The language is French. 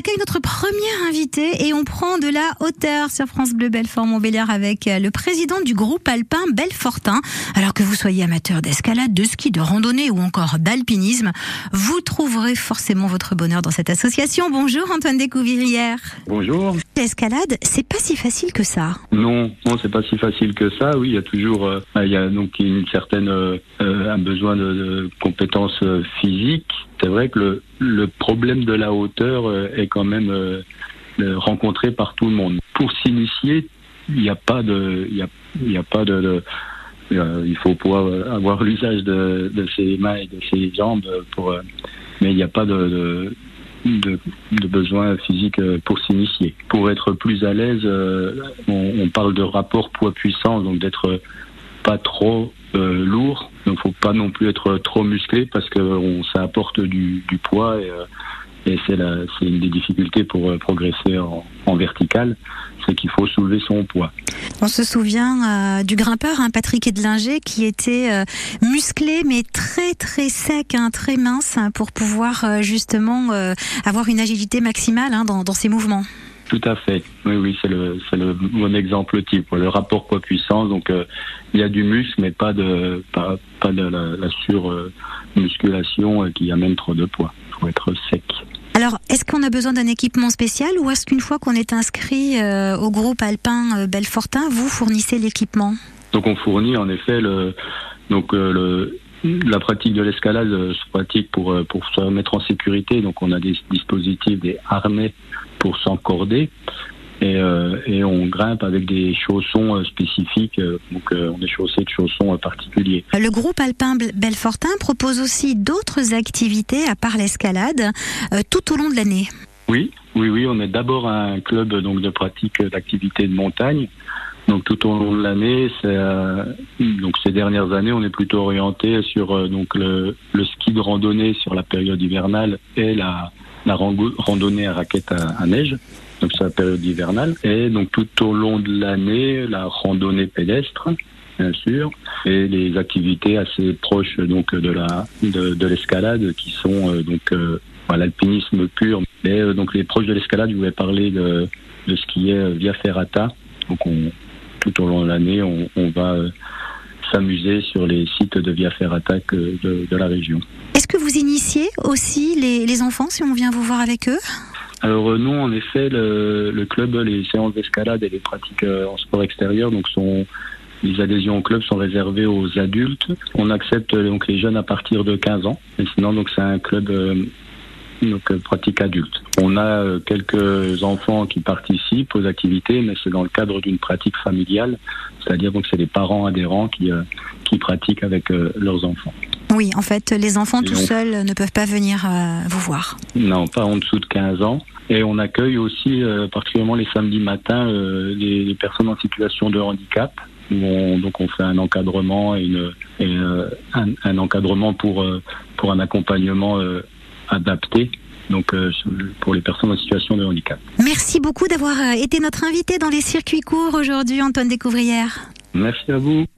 accueille notre premier invité et on prend de la hauteur sur France Bleu Belfort Montbéliard avec euh, le président du groupe alpin Belfortin. Alors que vous soyez amateur d'escalade, de ski, de randonnée ou encore d'alpinisme, vous trouverez forcément votre bonheur dans cette association. Bonjour Antoine Découvrière. Bonjour. L'escalade, c'est pas si facile que ça. Non, c'est pas si facile que ça. Oui, il y a toujours, euh, il y a donc une certaine euh, euh, un besoin de, compétences physiques. C'est vrai que le, problème de la hauteur est quand même rencontré par tout le monde. Pour s'initier, il n'y a pas de, il y pas de, il faut pouvoir avoir l'usage de, ses mains et de ses jambes pour, mais il n'y a pas de de, de besoin physique euh, pour s'initier. Pour être plus à l'aise, euh, on, on parle de rapport poids-puissance, donc d'être pas trop euh, lourd, donc faut pas non plus être trop musclé parce que on, ça apporte du, du poids et, euh, et c'est une des difficultés pour euh, progresser en, en vertical, c'est qu'il faut soulever son poids. On se souvient euh, du grimpeur, hein, Patrick Edlinger, qui était euh, musclé mais très très sec, hein, très mince, hein, pour pouvoir euh, justement avoir une agilité maximale dans, dans ses mouvements. Tout à fait. Oui, oui, c'est le, bon exemple type. Le rapport poids-puissance. Donc, euh, il y a du muscle, mais pas de, pas, pas de la, la surmusculation euh, qui amène trop de poids. Il faut être. Alors, est-ce qu'on a besoin d'un équipement spécial ou est-ce qu'une fois qu'on est inscrit euh, au groupe alpin euh, Belfortin, vous fournissez l'équipement? Donc, on fournit en effet euh, la pratique de l'escalade pratique pour pour se mettre en sécurité. Donc, on a des dispositifs, des harnais pour s'encorder. Et, euh, et on grimpe avec des chaussons euh, spécifiques, euh, donc euh, on est chaussé de chaussons particuliers. Le groupe alpin Bel- Belfortin propose aussi d'autres activités à part l'escalade tout au long de l'année. Oui, oui, oui, on est d'abord un club donc de pratique d'activités de montagne. Donc tout au long de l'année, euh, donc ces dernières années, on est plutôt orienté sur euh, donc le, le ski de randonnée sur la période hivernale et la, randonnée à raquettes à, à neige. Donc c'est la période hivernale et donc tout au long de l'année, la randonnée pédestre bien sûr, et les activités assez proches donc de la de, de l'escalade qui sont euh, donc euh, l'alpinisme pur. Et euh, donc les proches de l'escalade, je voulais parler de, de ce qui est Via Ferrata. Donc on, tout au long de l'année, on, va s'amuser sur les sites de Via Ferrata de, de la région. Est-ce que vous initiez aussi les enfants si on vient vous voir avec eux? Alors euh, nous, en effet, le, le club, les séances d'escalade et les pratiques euh, en sport extérieur, donc sont les adhésions au club sont réservées aux adultes. On accepte euh, donc les jeunes à partir de 15 ans. Et sinon, donc c'est un club donc pratique adulte. On a euh, quelques enfants qui participent aux activités, mais c'est dans le cadre d'une pratique familiale, c'est-à-dire donc c'est les parents adhérents qui euh, qui pratiquent avec euh, leurs enfants. Oui, en fait, les enfants Et tout on- seuls ne peuvent pas venir euh, vous voir. Non, pas en dessous de 15 ans. Et on accueille aussi, euh, particulièrement les samedis matins, euh, les, les personnes en situation de handicap. Où on, donc on fait un encadrement et, une, et un, un encadrement pour pour un accompagnement euh, adapté. Donc euh, pour les personnes en situation de handicap. Merci beaucoup d'avoir euh, été notre invité dans les circuits courts aujourd'hui, Antoine Découvrière. Merci à vous.